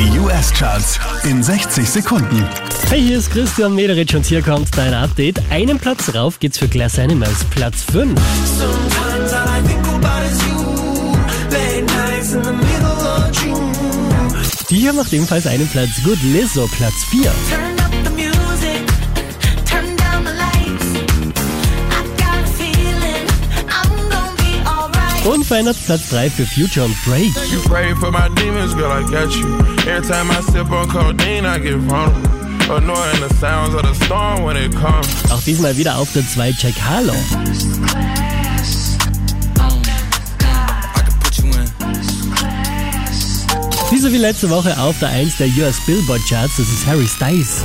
Die US-Charts in 60 Sekunden. Hey, hier ist Christian Mederitsch und hier kommt dein Update. Einen Platz rauf geht's für Glass Animals, Platz 5. Sometimes all I think about is you. Late nights in the middle of June. Die hier macht ebenfalls einen Platz gut, Lizzo, Platz 4. Unverändert Platz 3 für Future und Drake. Demons, girl, codeine. Auch diesmal wieder auf der 2 Jack Harlow. Diese wie letzte Woche auf der 1 der US Billboard Charts, das ist Harry Styles.